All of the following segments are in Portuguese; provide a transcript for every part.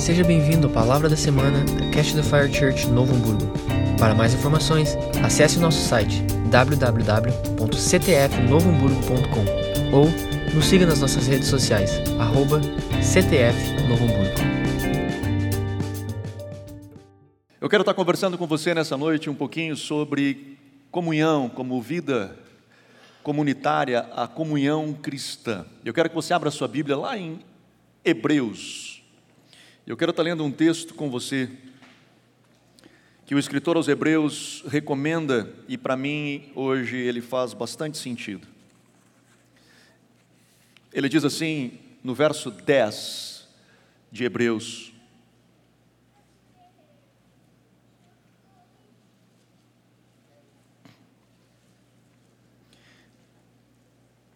Seja bem-vindo à Palavra da Semana da Cash the Fire Church Novo Hamburgo. Para mais informações, acesse o nosso site www.ctfnovohamburgo.com ou nos siga nas nossas redes sociais, arroba. Eu quero estar conversando com você nessa noite um pouquinho sobre comunhão como vida comunitária, a comunhão cristã. Eu quero que você abra sua Bíblia lá em Hebreus. Eu quero estar lendo um texto com você que o escritor aos Hebreus recomenda e para mim hoje ele faz bastante sentido. Ele diz assim no verso 10 de Hebreus: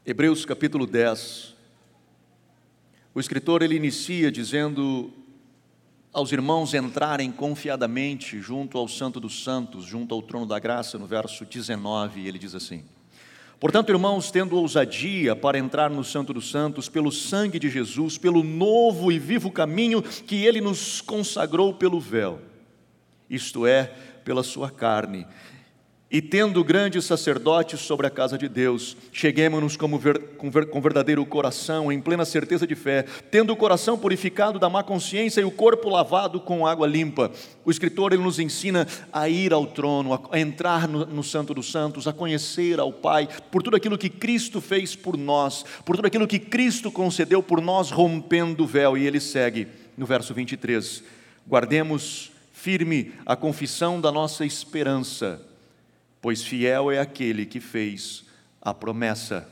Hebreus capítulo 10. O escritor ele inicia dizendo aos irmãos entrarem confiadamente junto ao Santo dos Santos, junto ao trono da graça, no verso 19, ele diz assim: Portanto, irmãos, tendo ousadia para entrar no Santo dos Santos, pelo sangue de Jesus, pelo novo e vivo caminho que ele nos consagrou pelo véu, isto é, pela sua carne, e tendo grandes sacerdotes sobre a casa de Deus, cheguemos-nos ver, com, ver, com verdadeiro coração, em plena certeza de fé, tendo o coração purificado da má consciência e o corpo lavado com água limpa. O escritor ele nos ensina a ir ao trono, a, a entrar no, no Santo dos Santos, a conhecer ao Pai, por tudo aquilo que Cristo fez por nós, por tudo aquilo que Cristo concedeu por nós, rompendo o véu. E ele segue no verso 23: Guardemos firme a confissão da nossa esperança pois fiel é aquele que fez a promessa.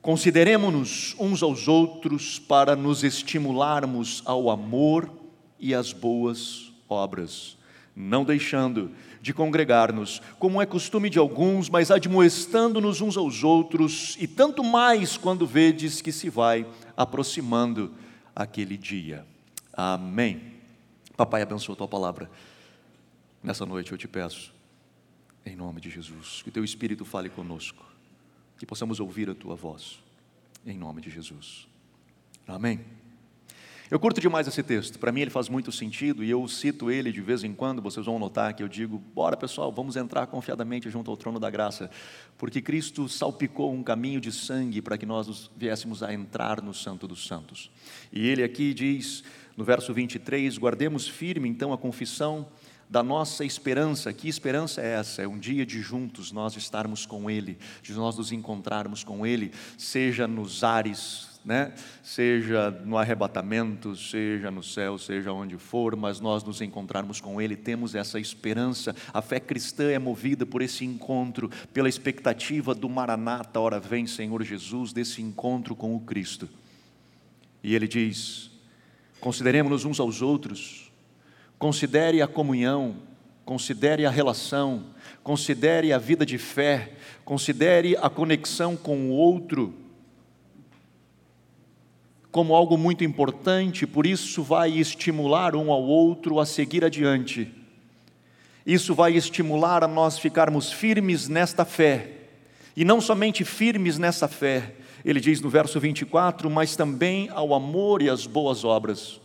Consideremos-nos uns aos outros para nos estimularmos ao amor e às boas obras, não deixando de congregar-nos, como é costume de alguns, mas admoestando-nos uns aos outros, e tanto mais quando vedes que se vai aproximando aquele dia. Amém. Papai, abençoa a tua palavra. Nessa noite eu te peço em nome de Jesus. Que teu Espírito fale conosco. Que possamos ouvir a tua voz. Em nome de Jesus. Amém. Eu curto demais esse texto, para mim ele faz muito sentido e eu cito ele de vez em quando, vocês vão notar que eu digo: bora pessoal, vamos entrar confiadamente junto ao trono da graça, porque Cristo salpicou um caminho de sangue para que nós viéssemos a entrar no Santo dos Santos. E ele aqui diz, no verso 23, guardemos firme então a confissão da nossa esperança. Que esperança é essa? É um dia de juntos nós estarmos com Ele, de nós nos encontrarmos com Ele, seja nos ares, né? seja no arrebatamento, seja no céu, seja onde for, mas nós nos encontrarmos com Ele, temos essa esperança. A fé cristã é movida por esse encontro, pela expectativa do Maranata, hora vem Senhor Jesus, desse encontro com o Cristo. E Ele diz: consideremos-nos uns aos outros Considere a comunhão, considere a relação, considere a vida de fé, considere a conexão com o outro como algo muito importante, por isso vai estimular um ao outro a seguir adiante. Isso vai estimular a nós ficarmos firmes nesta fé, e não somente firmes nessa fé, ele diz no verso 24, mas também ao amor e às boas obras.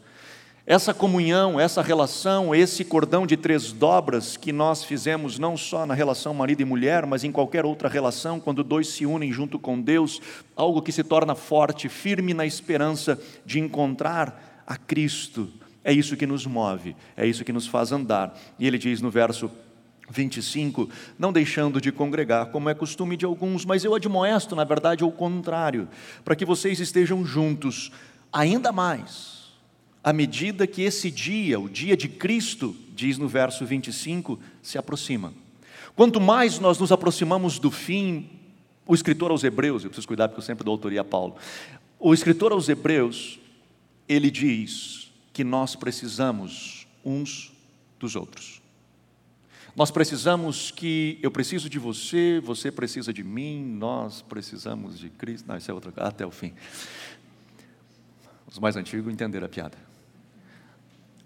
Essa comunhão, essa relação, esse cordão de três dobras que nós fizemos não só na relação marido e mulher, mas em qualquer outra relação, quando dois se unem junto com Deus, algo que se torna forte, firme na esperança de encontrar a Cristo. É isso que nos move, é isso que nos faz andar. E ele diz no verso 25, não deixando de congregar, como é costume de alguns, mas eu admoesto, na verdade, ao contrário, para que vocês estejam juntos ainda mais à medida que esse dia, o dia de Cristo, diz no verso 25, se aproxima. Quanto mais nós nos aproximamos do fim, o escritor aos Hebreus, eu preciso cuidar porque eu sempre dou autoria a Paulo. O escritor aos Hebreus, ele diz que nós precisamos uns dos outros. Nós precisamos que eu preciso de você, você precisa de mim, nós precisamos de Cristo. Não, isso é outra até o fim. Os mais antigos entenderam a piada.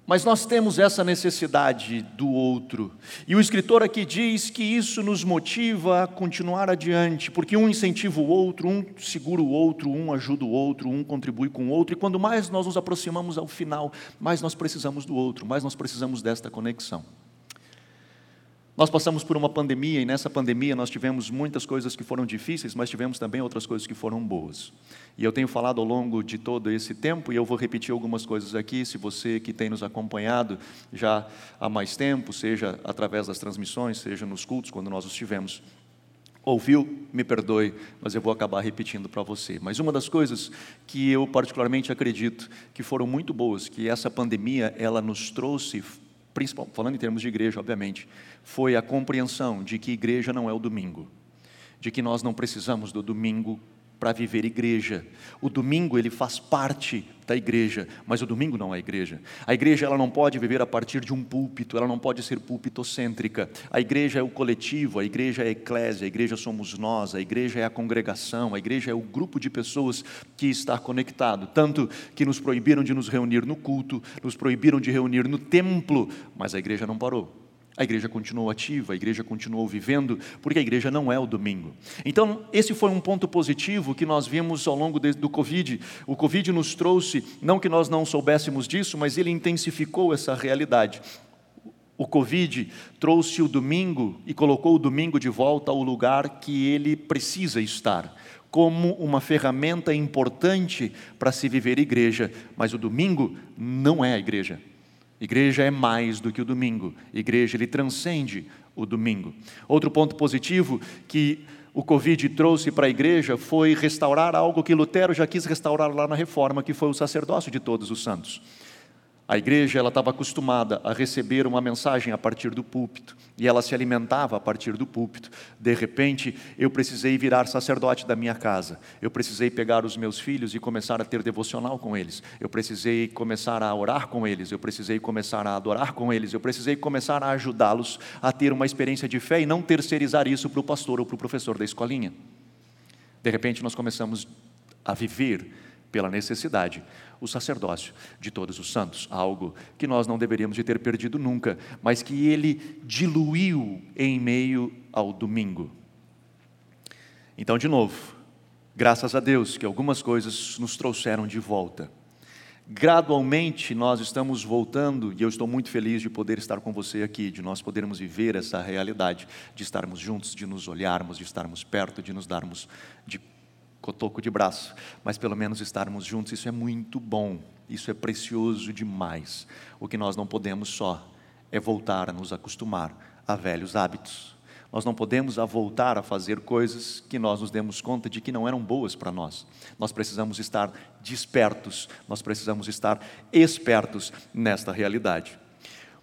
Mas nós temos essa necessidade do outro. E o escritor aqui diz que isso nos motiva a continuar adiante, porque um incentiva o outro, um segura o outro, um ajuda o outro, um contribui com o outro. E quando mais nós nos aproximamos ao final, mais nós precisamos do outro, mais nós precisamos desta conexão. Nós passamos por uma pandemia e nessa pandemia nós tivemos muitas coisas que foram difíceis, mas tivemos também outras coisas que foram boas. E eu tenho falado ao longo de todo esse tempo, e eu vou repetir algumas coisas aqui, se você que tem nos acompanhado já há mais tempo, seja através das transmissões, seja nos cultos, quando nós estivemos, ouviu, me perdoe, mas eu vou acabar repetindo para você. Mas uma das coisas que eu particularmente acredito que foram muito boas, que essa pandemia ela nos trouxe principal, falando em termos de igreja, obviamente, foi a compreensão de que igreja não é o domingo, de que nós não precisamos do domingo para viver igreja. O domingo ele faz parte da igreja, mas o domingo não é igreja. A igreja ela não pode viver a partir de um púlpito, ela não pode ser púlpitocêntrica. A igreja é o coletivo, a igreja é a eclésia, a igreja somos nós, a igreja é a congregação, a igreja é o grupo de pessoas que está conectado. Tanto que nos proibiram de nos reunir no culto, nos proibiram de reunir no templo, mas a igreja não parou. A igreja continuou ativa, a igreja continuou vivendo, porque a igreja não é o domingo. Então, esse foi um ponto positivo que nós vimos ao longo do Covid. O Covid nos trouxe, não que nós não soubéssemos disso, mas ele intensificou essa realidade. O Covid trouxe o domingo e colocou o domingo de volta ao lugar que ele precisa estar, como uma ferramenta importante para se viver igreja, mas o domingo não é a igreja. Igreja é mais do que o domingo. Igreja ele transcende o domingo. Outro ponto positivo que o Covid trouxe para a igreja foi restaurar algo que Lutero já quis restaurar lá na reforma, que foi o sacerdócio de todos os santos. A igreja ela estava acostumada a receber uma mensagem a partir do púlpito e ela se alimentava a partir do púlpito. De repente, eu precisei virar sacerdote da minha casa. Eu precisei pegar os meus filhos e começar a ter devocional com eles. Eu precisei começar a orar com eles. Eu precisei começar a adorar com eles. Eu precisei começar a ajudá-los a ter uma experiência de fé e não terceirizar isso para o pastor ou para o professor da escolinha. De repente, nós começamos a viver pela necessidade, o sacerdócio de todos os santos, algo que nós não deveríamos de ter perdido nunca, mas que ele diluiu em meio ao domingo. Então, de novo, graças a Deus que algumas coisas nos trouxeram de volta. Gradualmente nós estamos voltando, e eu estou muito feliz de poder estar com você aqui, de nós podermos viver essa realidade, de estarmos juntos, de nos olharmos, de estarmos perto, de nos darmos de cotoco de braço, mas pelo menos estarmos juntos, isso é muito bom, isso é precioso demais. O que nós não podemos só é voltar a nos acostumar a velhos hábitos. Nós não podemos a voltar a fazer coisas que nós nos demos conta de que não eram boas para nós. Nós precisamos estar despertos, nós precisamos estar espertos nesta realidade.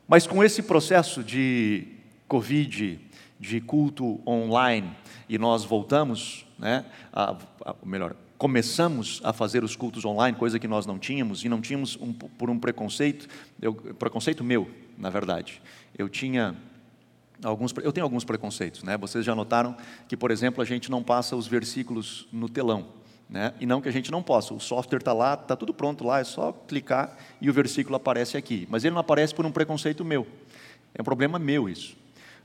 Mas com esse processo de Covid, de culto online, e nós voltamos, né, a, a, melhor, começamos a fazer os cultos online, coisa que nós não tínhamos, e não tínhamos um, por um preconceito, eu, preconceito meu, na verdade. Eu tinha alguns, eu tenho alguns preconceitos, né? Vocês já notaram que, por exemplo, a gente não passa os versículos no telão, né? E não que a gente não possa. O software está lá, está tudo pronto lá, é só clicar e o versículo aparece aqui. Mas ele não aparece por um preconceito meu. É um problema meu isso.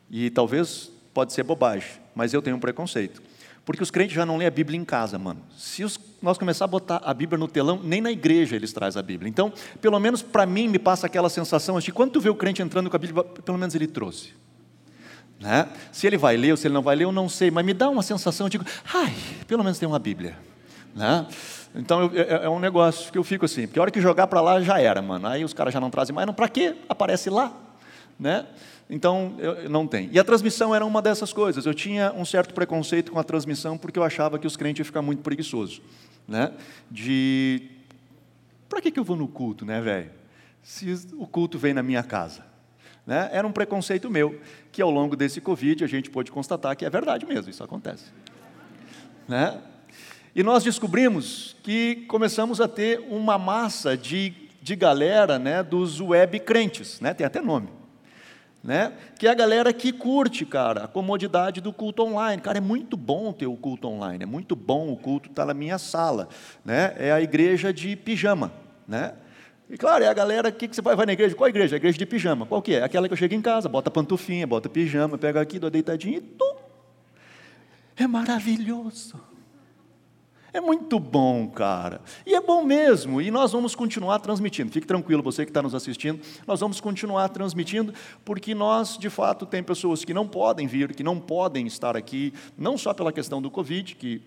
E talvez pode ser bobagem, mas eu tenho um preconceito. Porque os crentes já não lêem a Bíblia em casa, mano. Se os, nós começar a botar a Bíblia no telão, nem na igreja eles trazem a Bíblia. Então, pelo menos para mim, me passa aquela sensação de quando tu vê o crente entrando com a Bíblia, pelo menos ele trouxe. Né? Se ele vai ler ou se ele não vai ler, eu não sei, mas me dá uma sensação, eu digo, ai, pelo menos tem uma Bíblia. Né? Então eu, é, é, um negócio que eu fico assim, porque a hora que jogar para lá já era, mano. Aí os caras já não trazem mais, não, para quê? Aparece lá. Né? Então, eu, não tem. E a transmissão era uma dessas coisas. Eu tinha um certo preconceito com a transmissão porque eu achava que os crentes iam ficar muito preguiçosos. Né? De. Para que, que eu vou no culto, né, velho? Se o culto vem na minha casa. Né? Era um preconceito meu, que ao longo desse Covid a gente pôde constatar que é verdade mesmo, isso acontece. Né? E nós descobrimos que começamos a ter uma massa de, de galera né, dos web crentes, né? tem até nome né? Que é a galera que curte, cara, a comodidade do culto online. Cara, é muito bom ter o culto online, é muito bom o culto estar tá na minha sala, né? É a igreja de pijama, né? E claro, é a galera, que, que você vai, vai na igreja? Qual igreja? A igreja de pijama. Qual que é? Aquela que eu chego em casa, bota pantufinha, bota pijama, pega aqui, dou deitadinho e tum. É maravilhoso. É muito bom, cara. E é bom mesmo. E nós vamos continuar transmitindo. Fique tranquilo, você que está nos assistindo. Nós vamos continuar transmitindo, porque nós, de fato, tem pessoas que não podem vir, que não podem estar aqui, não só pela questão do Covid, que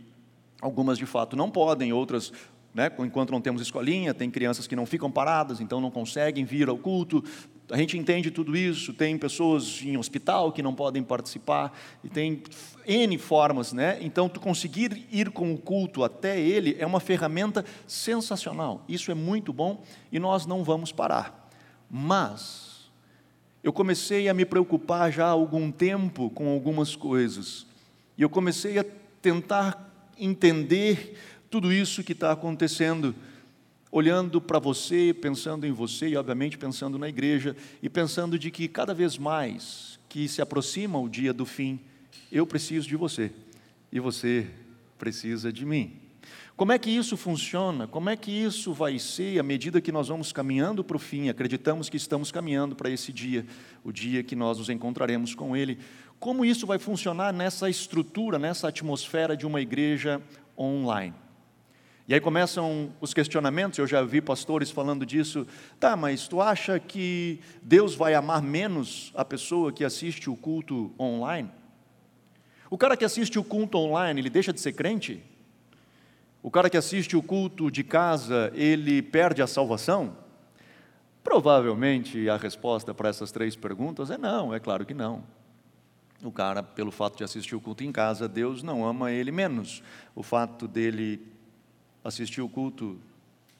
algumas de fato não podem, outras né, enquanto não temos escolinha, tem crianças que não ficam paradas, então não conseguem vir ao culto. A gente entende tudo isso, tem pessoas em hospital que não podem participar, e tem N formas, né? Então, tu conseguir ir com o culto até ele é uma ferramenta sensacional. Isso é muito bom e nós não vamos parar. Mas, eu comecei a me preocupar já há algum tempo com algumas coisas, e eu comecei a tentar entender tudo isso que está acontecendo, olhando para você, pensando em você e, obviamente, pensando na igreja e pensando de que cada vez mais que se aproxima o dia do fim, eu preciso de você e você precisa de mim. Como é que isso funciona? Como é que isso vai ser à medida que nós vamos caminhando para o fim? Acreditamos que estamos caminhando para esse dia, o dia que nós nos encontraremos com Ele. Como isso vai funcionar nessa estrutura, nessa atmosfera de uma igreja online? E aí começam os questionamentos, eu já vi pastores falando disso. Tá, mas tu acha que Deus vai amar menos a pessoa que assiste o culto online? O cara que assiste o culto online, ele deixa de ser crente? O cara que assiste o culto de casa, ele perde a salvação? Provavelmente a resposta para essas três perguntas é não, é claro que não. O cara, pelo fato de assistir o culto em casa, Deus não ama ele menos. O fato dele assistir o culto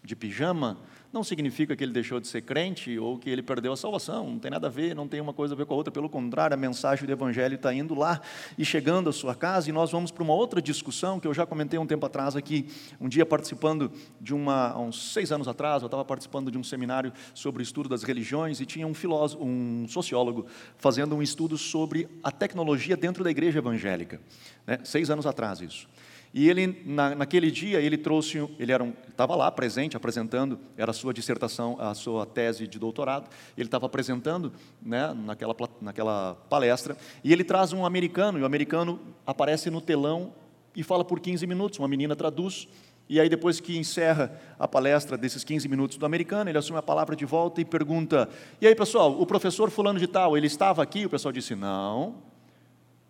de pijama, não significa que ele deixou de ser crente ou que ele perdeu a salvação, não tem nada a ver, não tem uma coisa a ver com a outra, pelo contrário, a mensagem do Evangelho está indo lá e chegando à sua casa, e nós vamos para uma outra discussão que eu já comentei um tempo atrás aqui, um dia participando de uma, há uns seis anos atrás, eu estava participando de um seminário sobre o estudo das religiões e tinha um filósofo, um sociólogo, fazendo um estudo sobre a tecnologia dentro da igreja evangélica, né? seis anos atrás isso. E ele, na, naquele dia, ele trouxe, ele um, estava lá presente, apresentando, era a sua dissertação, a sua tese de doutorado, ele estava apresentando né, naquela, naquela palestra, e ele traz um americano, e o americano aparece no telão e fala por 15 minutos, uma menina traduz, e aí depois que encerra a palestra desses 15 minutos do americano, ele assume a palavra de volta e pergunta, e aí pessoal, o professor fulano de tal, ele estava aqui? O pessoal disse, não,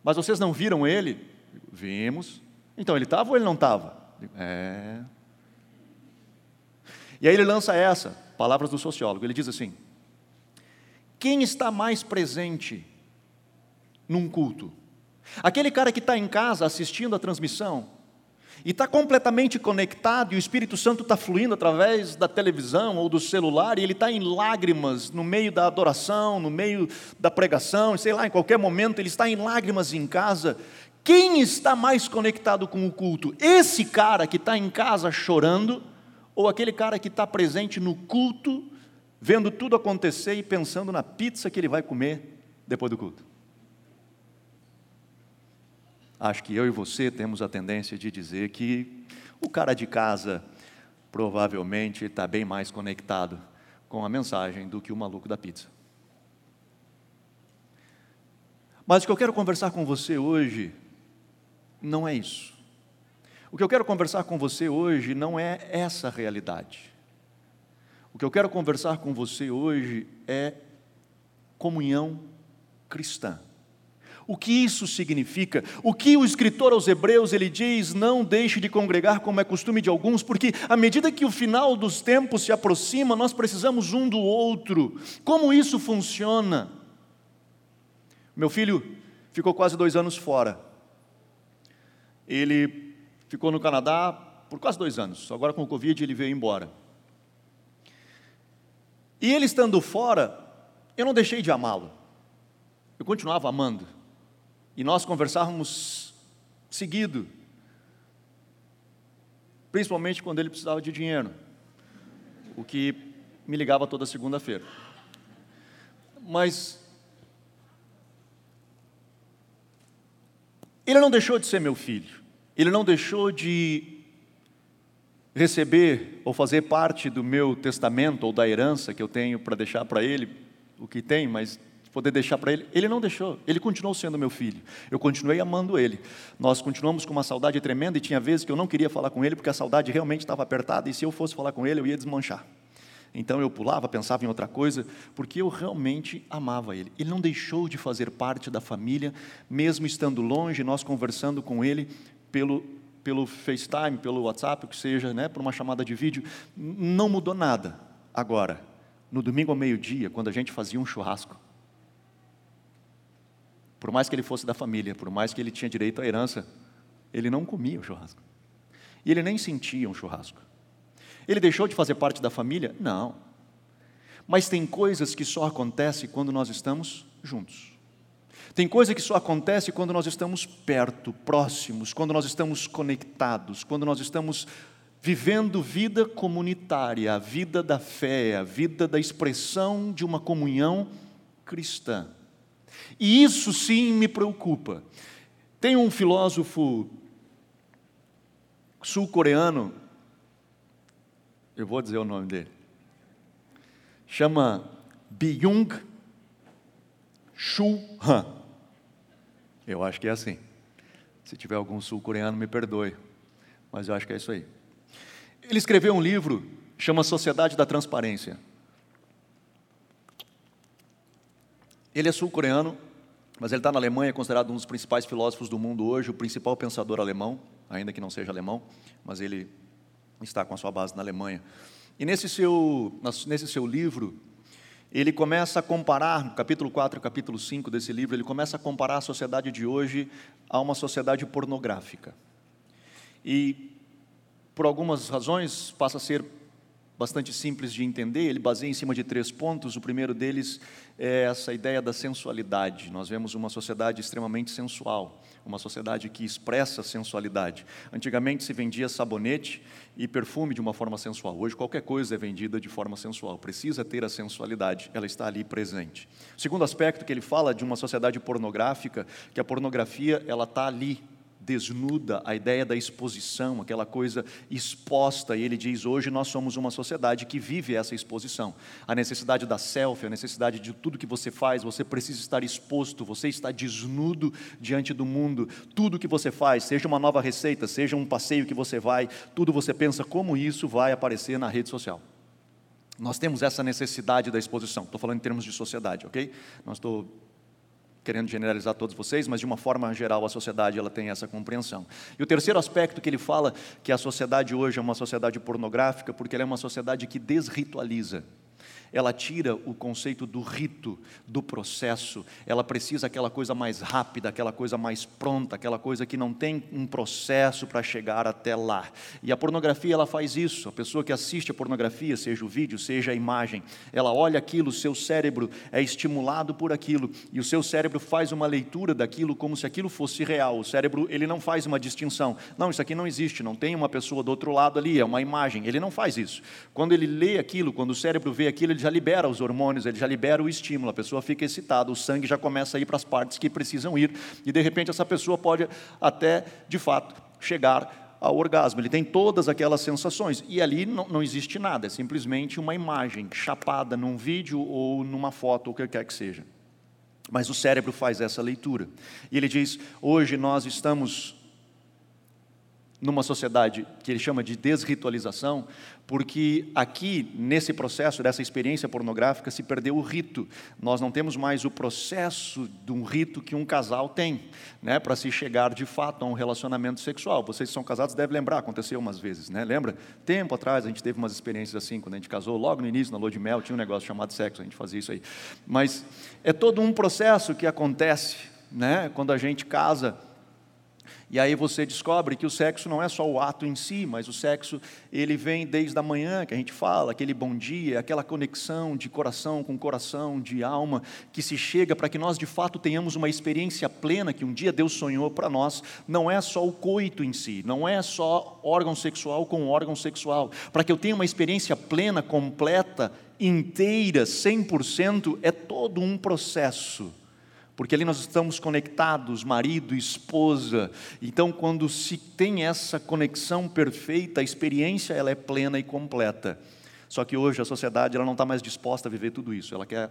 mas vocês não viram ele? Vimos. Então, ele estava ou ele não estava? É. E aí ele lança essa, palavras do sociólogo. Ele diz assim: quem está mais presente num culto? Aquele cara que está em casa assistindo a transmissão e está completamente conectado e o Espírito Santo está fluindo através da televisão ou do celular e ele está em lágrimas no meio da adoração, no meio da pregação, sei lá, em qualquer momento ele está em lágrimas em casa quem está mais conectado com o culto? Esse cara que está em casa chorando, ou aquele cara que está presente no culto, vendo tudo acontecer e pensando na pizza que ele vai comer depois do culto? Acho que eu e você temos a tendência de dizer que o cara de casa provavelmente está bem mais conectado com a mensagem do que o maluco da pizza. Mas o que eu quero conversar com você hoje não é isso. O que eu quero conversar com você hoje não é essa realidade. O que eu quero conversar com você hoje é comunhão cristã. O que isso significa? O que o escritor aos Hebreus ele diz: não deixe de congregar como é costume de alguns, porque à medida que o final dos tempos se aproxima, nós precisamos um do outro. Como isso funciona? Meu filho ficou quase dois anos fora ele ficou no Canadá por quase dois anos. Agora com o Covid ele veio embora. E ele estando fora, eu não deixei de amá-lo. Eu continuava amando. E nós conversávamos seguido. Principalmente quando ele precisava de dinheiro. O que me ligava toda segunda-feira. Mas ele não deixou de ser meu filho. Ele não deixou de receber ou fazer parte do meu testamento ou da herança que eu tenho para deixar para ele, o que tem, mas poder deixar para ele. Ele não deixou, ele continuou sendo meu filho. Eu continuei amando ele. Nós continuamos com uma saudade tremenda e tinha vezes que eu não queria falar com ele porque a saudade realmente estava apertada e se eu fosse falar com ele eu ia desmanchar. Então eu pulava, pensava em outra coisa, porque eu realmente amava ele. Ele não deixou de fazer parte da família, mesmo estando longe, nós conversando com ele pelo pelo FaceTime, pelo WhatsApp, o que seja, né, por uma chamada de vídeo, não mudou nada. Agora, no domingo ao meio-dia, quando a gente fazia um churrasco, por mais que ele fosse da família, por mais que ele tinha direito à herança, ele não comia o churrasco. E ele nem sentia um churrasco. Ele deixou de fazer parte da família? Não. Mas tem coisas que só acontecem quando nós estamos juntos. Tem coisa que só acontece quando nós estamos perto, próximos, quando nós estamos conectados, quando nós estamos vivendo vida comunitária, a vida da fé, a vida da expressão de uma comunhão cristã. E isso sim me preocupa. Tem um filósofo sul-coreano, eu vou dizer o nome dele, chama Byung Chul Han. Eu acho que é assim. Se tiver algum sul-coreano, me perdoe, mas eu acho que é isso aí. Ele escreveu um livro, chama Sociedade da Transparência. Ele é sul-coreano, mas ele está na Alemanha, é considerado um dos principais filósofos do mundo hoje, o principal pensador alemão, ainda que não seja alemão, mas ele está com a sua base na Alemanha. E nesse seu, nesse seu livro, ele começa a comparar, no capítulo 4 e capítulo 5 desse livro, ele começa a comparar a sociedade de hoje a uma sociedade pornográfica. E, por algumas razões, passa a ser bastante simples de entender, ele baseia em cima de três pontos. O primeiro deles é essa ideia da sensualidade. Nós vemos uma sociedade extremamente sensual, uma sociedade que expressa sensualidade. Antigamente se vendia sabonete e perfume de uma forma sensual. Hoje qualquer coisa é vendida de forma sensual. Precisa ter a sensualidade, ela está ali presente. O segundo aspecto que ele fala de uma sociedade pornográfica, que a pornografia ela está ali desnuda a ideia da exposição, aquela coisa exposta, e ele diz: hoje nós somos uma sociedade que vive essa exposição. A necessidade da selfie, a necessidade de tudo que você faz, você precisa estar exposto, você está desnudo diante do mundo. Tudo que você faz, seja uma nova receita, seja um passeio que você vai, tudo você pensa como isso vai aparecer na rede social. Nós temos essa necessidade da exposição. Estou falando em termos de sociedade, ok? Não estou querendo generalizar todos vocês, mas de uma forma geral a sociedade ela tem essa compreensão. E o terceiro aspecto que ele fala que a sociedade hoje é uma sociedade pornográfica porque ela é uma sociedade que desritualiza ela tira o conceito do rito, do processo, ela precisa aquela coisa mais rápida, aquela coisa mais pronta, aquela coisa que não tem um processo para chegar até lá. E a pornografia ela faz isso. A pessoa que assiste a pornografia, seja o vídeo, seja a imagem, ela olha aquilo, o seu cérebro é estimulado por aquilo e o seu cérebro faz uma leitura daquilo como se aquilo fosse real. O cérebro ele não faz uma distinção. Não, isso aqui não existe, não tem uma pessoa do outro lado ali, é uma imagem. Ele não faz isso. Quando ele lê aquilo, quando o cérebro vê aquilo, ele já libera os hormônios, ele já libera o estímulo, a pessoa fica excitada, o sangue já começa a ir para as partes que precisam ir, e de repente essa pessoa pode até, de fato, chegar ao orgasmo. Ele tem todas aquelas sensações, e ali não, não existe nada, é simplesmente uma imagem chapada num vídeo ou numa foto, ou o que quer que seja. Mas o cérebro faz essa leitura. E ele diz: hoje nós estamos numa sociedade que ele chama de desritualização, porque aqui, nesse processo dessa experiência pornográfica, se perdeu o rito. Nós não temos mais o processo de um rito que um casal tem, né, para se chegar de fato a um relacionamento sexual. Vocês que são casados devem lembrar, aconteceu umas vezes, né? Lembra? Tempo atrás a gente teve umas experiências assim, quando a gente casou, logo no início, na lua de mel, tinha um negócio chamado sexo, a gente fazia isso aí. Mas é todo um processo que acontece, né, quando a gente casa e aí você descobre que o sexo não é só o ato em si, mas o sexo ele vem desde a manhã que a gente fala, aquele bom dia, aquela conexão de coração com coração, de alma, que se chega para que nós de fato tenhamos uma experiência plena que um dia Deus sonhou para nós. Não é só o coito em si, não é só órgão sexual com órgão sexual. Para que eu tenha uma experiência plena, completa, inteira, 100%, é todo um processo porque ali nós estamos conectados, marido, esposa. Então, quando se tem essa conexão perfeita, a experiência ela é plena e completa. Só que hoje a sociedade ela não está mais disposta a viver tudo isso. Ela quer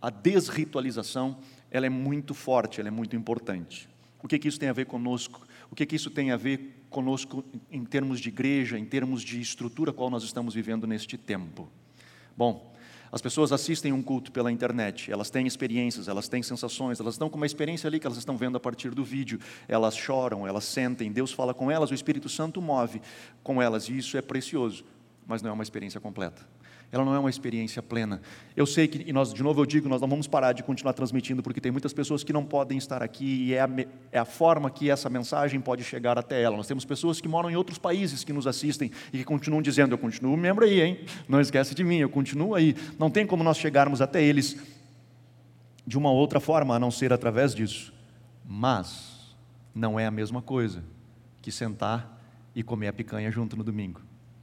a desritualização, ela é muito forte, ela é muito importante. O que, que isso tem a ver conosco? O que, que isso tem a ver conosco em termos de igreja, em termos de estrutura qual nós estamos vivendo neste tempo? Bom, as pessoas assistem um culto pela internet, elas têm experiências, elas têm sensações, elas estão com uma experiência ali que elas estão vendo a partir do vídeo, elas choram, elas sentem, Deus fala com elas, o Espírito Santo move com elas, e isso é precioso, mas não é uma experiência completa ela não é uma experiência plena. Eu sei que, e nós, de novo eu digo, nós não vamos parar de continuar transmitindo, porque tem muitas pessoas que não podem estar aqui, e é a, é a forma que essa mensagem pode chegar até ela. Nós temos pessoas que moram em outros países que nos assistem e que continuam dizendo: Eu continuo membro aí, hein? Não esquece de mim, eu continuo aí. Não tem como nós chegarmos até eles de uma outra forma, a não ser através disso. Mas não é a mesma coisa que sentar e comer a picanha junto no domingo.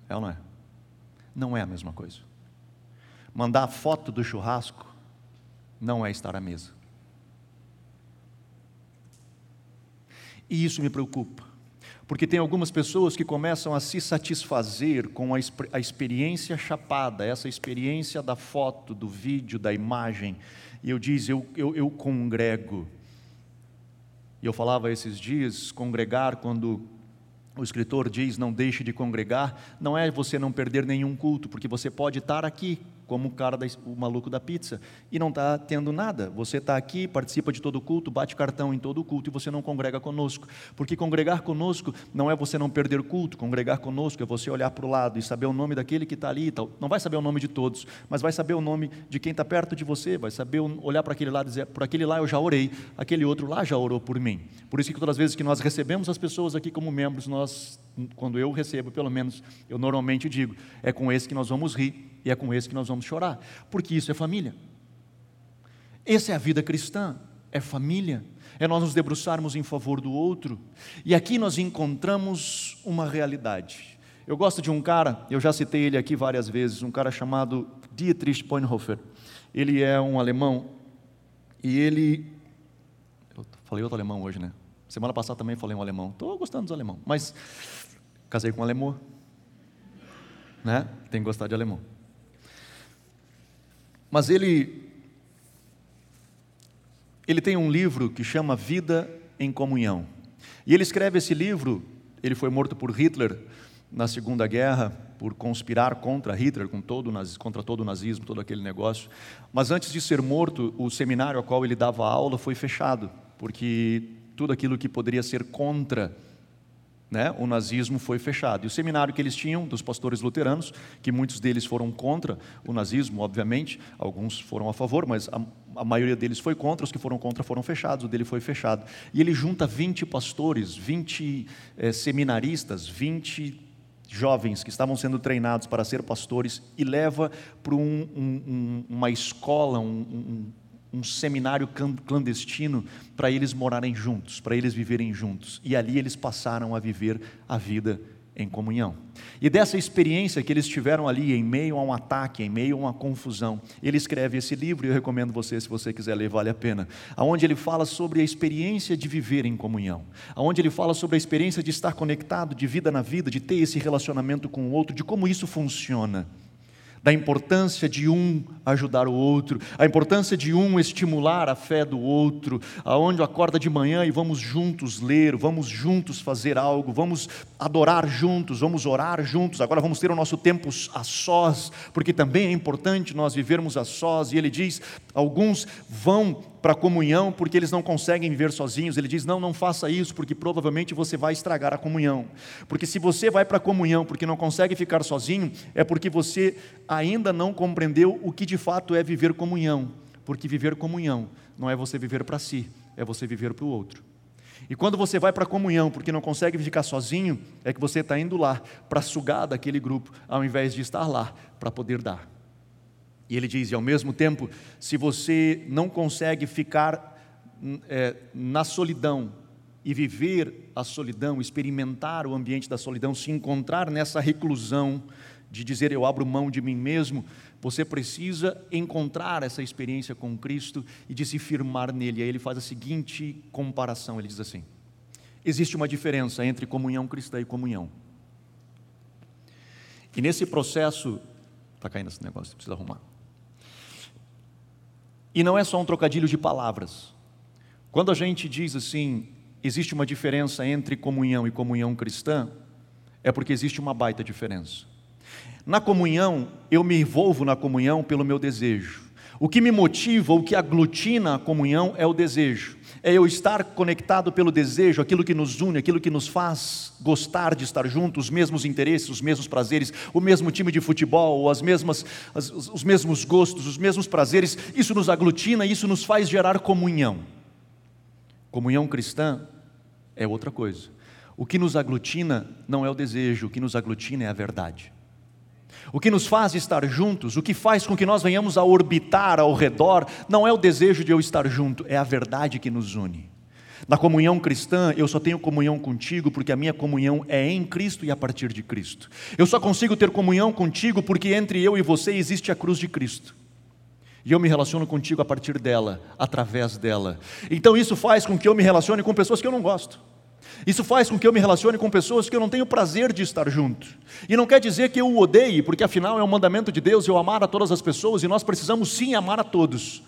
É ou não é? Não é a mesma coisa. Mandar foto do churrasco não é estar à mesa. E isso me preocupa, porque tem algumas pessoas que começam a se satisfazer com a, a experiência chapada, essa experiência da foto, do vídeo, da imagem. E eu diz, eu, eu, eu congrego. E eu falava esses dias, congregar, quando o escritor diz: não deixe de congregar, não é você não perder nenhum culto, porque você pode estar aqui como o cara, da, o maluco da pizza, e não está tendo nada. Você está aqui, participa de todo o culto, bate cartão em todo o culto e você não congrega conosco. Porque congregar conosco não é você não perder culto, congregar conosco é você olhar para o lado e saber o nome daquele que está ali. Não vai saber o nome de todos, mas vai saber o nome de quem está perto de você, vai saber olhar para aquele lado e dizer: por aquele lá eu já orei, aquele outro lá já orou por mim. Por isso que todas as vezes que nós recebemos as pessoas aqui como membros, nós, quando eu recebo, pelo menos, eu normalmente digo: é com esse que nós vamos rir e é com esse que nós vamos chorar, porque isso é família. Essa é a vida cristã, é família, é nós nos debruçarmos em favor do outro. E aqui nós encontramos uma realidade. Eu gosto de um cara, eu já citei ele aqui várias vezes, um cara chamado Dietrich Bonhoeffer. Ele é um alemão e ele. Eu falei outro alemão hoje, né? Semana passada também falei um alemão. Estou gostando dos alemão, mas casei com um alemão, né? Tem que gostar de alemão. Mas ele ele tem um livro que chama Vida em Comunhão. E ele escreve esse livro, ele foi morto por Hitler na Segunda Guerra por conspirar contra Hitler, com todo, contra todo o nazismo, todo aquele negócio. Mas antes de ser morto, o seminário ao qual ele dava aula foi fechado, porque tudo aquilo que poderia ser contra né, o nazismo foi fechado. E o seminário que eles tinham, dos pastores luteranos, que muitos deles foram contra o nazismo, obviamente, alguns foram a favor, mas a, a maioria deles foi contra, os que foram contra foram fechados, o dele foi fechado. E ele junta 20 pastores, 20 eh, seminaristas, 20 jovens que estavam sendo treinados para ser pastores e leva para um, um, uma escola, um, um seminário clandestino para eles morarem juntos, para eles viverem juntos. E ali eles passaram a viver a vida em comunhão. E dessa experiência que eles tiveram ali, em meio a um ataque, em meio a uma confusão, ele escreve esse livro, e eu recomendo você, se você quiser ler, vale a pena, aonde ele fala sobre a experiência de viver em comunhão, aonde ele fala sobre a experiência de estar conectado, de vida na vida, de ter esse relacionamento com o outro, de como isso funciona da importância de um ajudar o outro, a importância de um estimular a fé do outro, aonde acorda de manhã e vamos juntos ler, vamos juntos fazer algo, vamos adorar juntos, vamos orar juntos. Agora vamos ter o nosso tempo a sós, porque também é importante nós vivermos a sós. E ele diz: alguns vão para a comunhão porque eles não conseguem viver sozinhos. Ele diz: não, não faça isso, porque provavelmente você vai estragar a comunhão. Porque se você vai para a comunhão porque não consegue ficar sozinho, é porque você ainda não compreendeu o que de fato é viver comunhão. Porque viver comunhão não é você viver para si, é você viver para o outro. E quando você vai para a comunhão porque não consegue ficar sozinho, é que você está indo lá para sugar daquele grupo, ao invés de estar lá para poder dar. E ele diz: e ao mesmo tempo, se você não consegue ficar é, na solidão e viver a solidão, experimentar o ambiente da solidão, se encontrar nessa reclusão de dizer eu abro mão de mim mesmo, você precisa encontrar essa experiência com Cristo e de se firmar nele. Aí ele faz a seguinte comparação: ele diz assim: existe uma diferença entre comunhão cristã e comunhão. E nesse processo, está caindo esse negócio, precisa arrumar. E não é só um trocadilho de palavras. Quando a gente diz assim, existe uma diferença entre comunhão e comunhão cristã, é porque existe uma baita diferença. Na comunhão, eu me envolvo na comunhão pelo meu desejo. O que me motiva, o que aglutina a comunhão é o desejo. É eu estar conectado pelo desejo, aquilo que nos une, aquilo que nos faz gostar de estar juntos, os mesmos interesses, os mesmos prazeres, o mesmo time de futebol, as mesmas, as, os mesmos gostos, os mesmos prazeres. Isso nos aglutina, isso nos faz gerar comunhão. Comunhão cristã é outra coisa. O que nos aglutina não é o desejo, o que nos aglutina é a verdade. O que nos faz estar juntos, o que faz com que nós venhamos a orbitar ao redor, não é o desejo de eu estar junto, é a verdade que nos une. Na comunhão cristã, eu só tenho comunhão contigo porque a minha comunhão é em Cristo e a partir de Cristo. Eu só consigo ter comunhão contigo porque entre eu e você existe a cruz de Cristo. E eu me relaciono contigo a partir dela, através dela. Então isso faz com que eu me relacione com pessoas que eu não gosto. Isso faz com que eu me relacione com pessoas que eu não tenho prazer de estar junto. E não quer dizer que eu o odeie, porque afinal é um mandamento de Deus eu amar a todas as pessoas e nós precisamos sim amar a todos.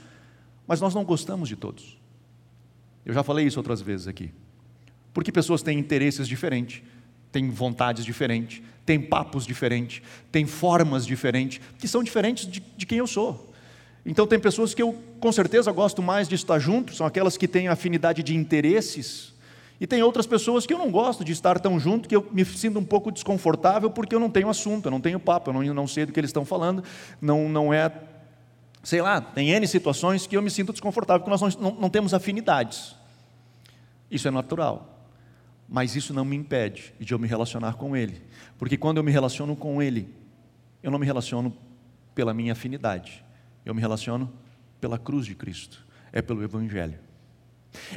Mas nós não gostamos de todos. Eu já falei isso outras vezes aqui. Porque pessoas têm interesses diferentes, têm vontades diferentes, têm papos diferentes, têm formas diferentes, que são diferentes de, de quem eu sou. Então, tem pessoas que eu com certeza gosto mais de estar junto, são aquelas que têm afinidade de interesses e tem outras pessoas que eu não gosto de estar tão junto, que eu me sinto um pouco desconfortável porque eu não tenho assunto, eu não tenho papo, eu não, não sei do que eles estão falando, não, não é. Sei lá, tem N situações que eu me sinto desconfortável, porque nós não, não, não temos afinidades. Isso é natural. Mas isso não me impede de eu me relacionar com Ele. Porque quando eu me relaciono com Ele, eu não me relaciono pela minha afinidade, eu me relaciono pela cruz de Cristo, é pelo Evangelho.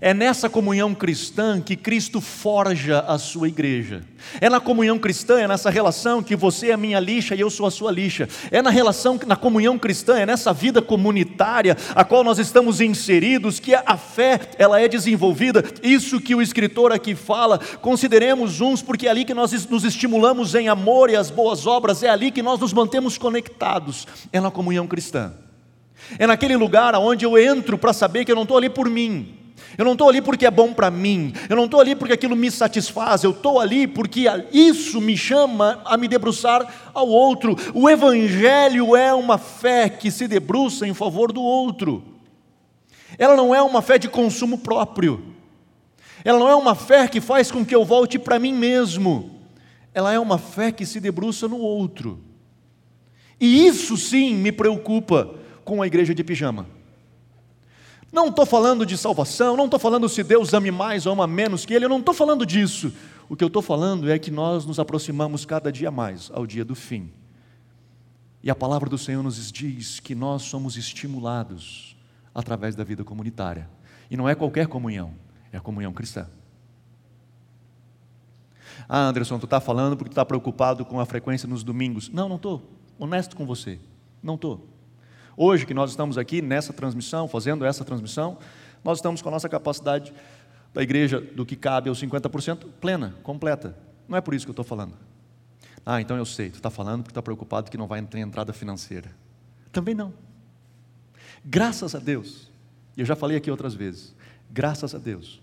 É nessa comunhão cristã que Cristo forja a sua igreja. É na comunhão cristã, é nessa relação que você é a minha lixa e eu sou a sua lixa. É na relação, na comunhão cristã, é nessa vida comunitária a qual nós estamos inseridos que a fé ela é desenvolvida. Isso que o escritor aqui fala. Consideremos uns porque é ali que nós nos estimulamos em amor e as boas obras. É ali que nós nos mantemos conectados. É na comunhão cristã. É naquele lugar onde eu entro para saber que eu não estou ali por mim, eu não estou ali porque é bom para mim, eu não estou ali porque aquilo me satisfaz, eu estou ali porque isso me chama a me debruçar ao outro. O Evangelho é uma fé que se debruça em favor do outro, ela não é uma fé de consumo próprio, ela não é uma fé que faz com que eu volte para mim mesmo, ela é uma fé que se debruça no outro. E isso sim me preocupa com a igreja de pijama. Não estou falando de salvação, não estou falando se Deus ame mais ou ama menos que Ele, eu não estou falando disso. O que eu estou falando é que nós nos aproximamos cada dia mais ao dia do fim. E a palavra do Senhor nos diz que nós somos estimulados através da vida comunitária. E não é qualquer comunhão, é a comunhão cristã. Ah, Anderson, tu está falando porque tu está preocupado com a frequência nos domingos. Não, não estou. Honesto com você. Não estou. Hoje que nós estamos aqui nessa transmissão, fazendo essa transmissão, nós estamos com a nossa capacidade da igreja do que cabe aos 50% plena, completa. Não é por isso que eu estou falando. Ah, então eu sei, tu está falando porque está preocupado que não vai ter entrada financeira. Também não. Graças a Deus, e eu já falei aqui outras vezes, graças a Deus,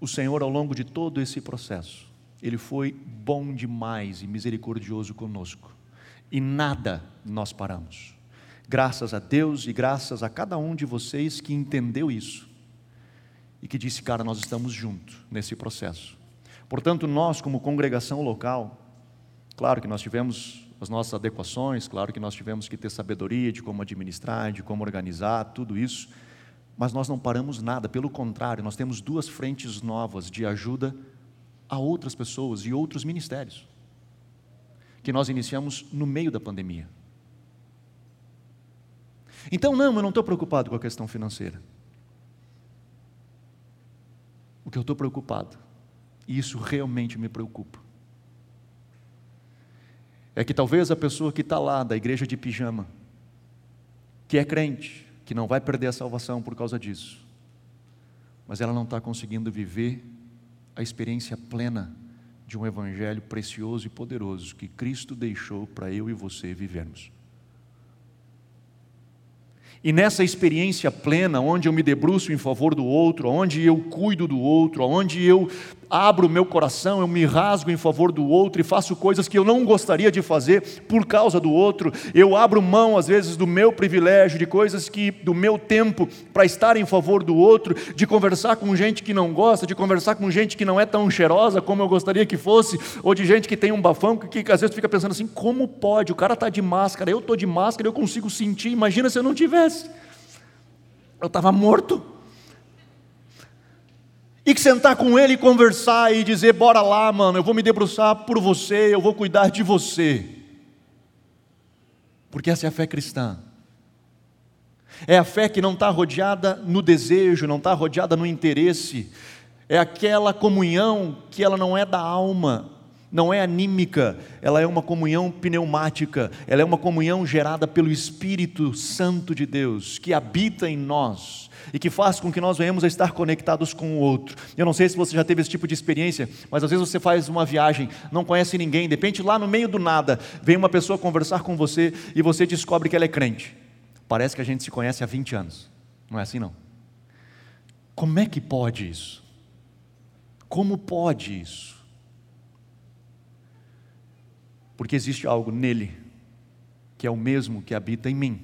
o Senhor, ao longo de todo esse processo, Ele foi bom demais e misericordioso conosco, e nada nós paramos. Graças a Deus e graças a cada um de vocês que entendeu isso e que disse, cara, nós estamos juntos nesse processo. Portanto, nós, como congregação local, claro que nós tivemos as nossas adequações, claro que nós tivemos que ter sabedoria de como administrar, de como organizar, tudo isso, mas nós não paramos nada, pelo contrário, nós temos duas frentes novas de ajuda a outras pessoas e outros ministérios, que nós iniciamos no meio da pandemia. Então, não, eu não estou preocupado com a questão financeira. O que eu estou preocupado, e isso realmente me preocupa, é que talvez a pessoa que está lá da igreja de pijama, que é crente, que não vai perder a salvação por causa disso, mas ela não está conseguindo viver a experiência plena de um evangelho precioso e poderoso que Cristo deixou para eu e você vivermos. E nessa experiência plena, onde eu me debruço em favor do outro, onde eu cuido do outro, onde eu abro o meu coração, eu me rasgo em favor do outro e faço coisas que eu não gostaria de fazer por causa do outro. Eu abro mão, às vezes, do meu privilégio, de coisas que, do meu tempo, para estar em favor do outro, de conversar com gente que não gosta, de conversar com gente que não é tão cheirosa como eu gostaria que fosse, ou de gente que tem um bafão que, que às vezes fica pensando assim: como pode? O cara está de máscara, eu estou de máscara, eu consigo sentir. Imagina se eu não tivesse. Eu estava morto. E que sentar com ele e conversar e dizer: bora lá, mano, eu vou me debruçar por você, eu vou cuidar de você. Porque essa é a fé cristã. É a fé que não está rodeada no desejo, não está rodeada no interesse. É aquela comunhão que ela não é da alma, não é anímica, ela é uma comunhão pneumática, ela é uma comunhão gerada pelo Espírito Santo de Deus, que habita em nós e que faz com que nós venhamos a estar conectados com o outro. Eu não sei se você já teve esse tipo de experiência, mas às vezes você faz uma viagem, não conhece ninguém, de repente lá no meio do nada, vem uma pessoa conversar com você e você descobre que ela é crente. Parece que a gente se conhece há 20 anos. Não é assim não? Como é que pode isso? Como pode isso? Porque existe algo nele que é o mesmo que habita em mim,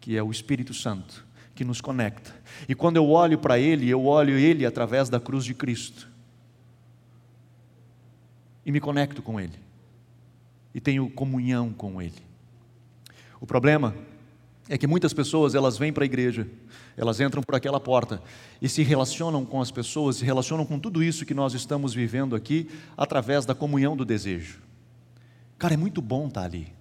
que é o Espírito Santo que nos conecta. E quando eu olho para Ele, eu olho Ele através da cruz de Cristo. E me conecto com Ele. E tenho comunhão com Ele. O problema é que muitas pessoas elas vêm para a igreja, elas entram por aquela porta e se relacionam com as pessoas, se relacionam com tudo isso que nós estamos vivendo aqui através da comunhão do desejo. Cara, é muito bom estar ali.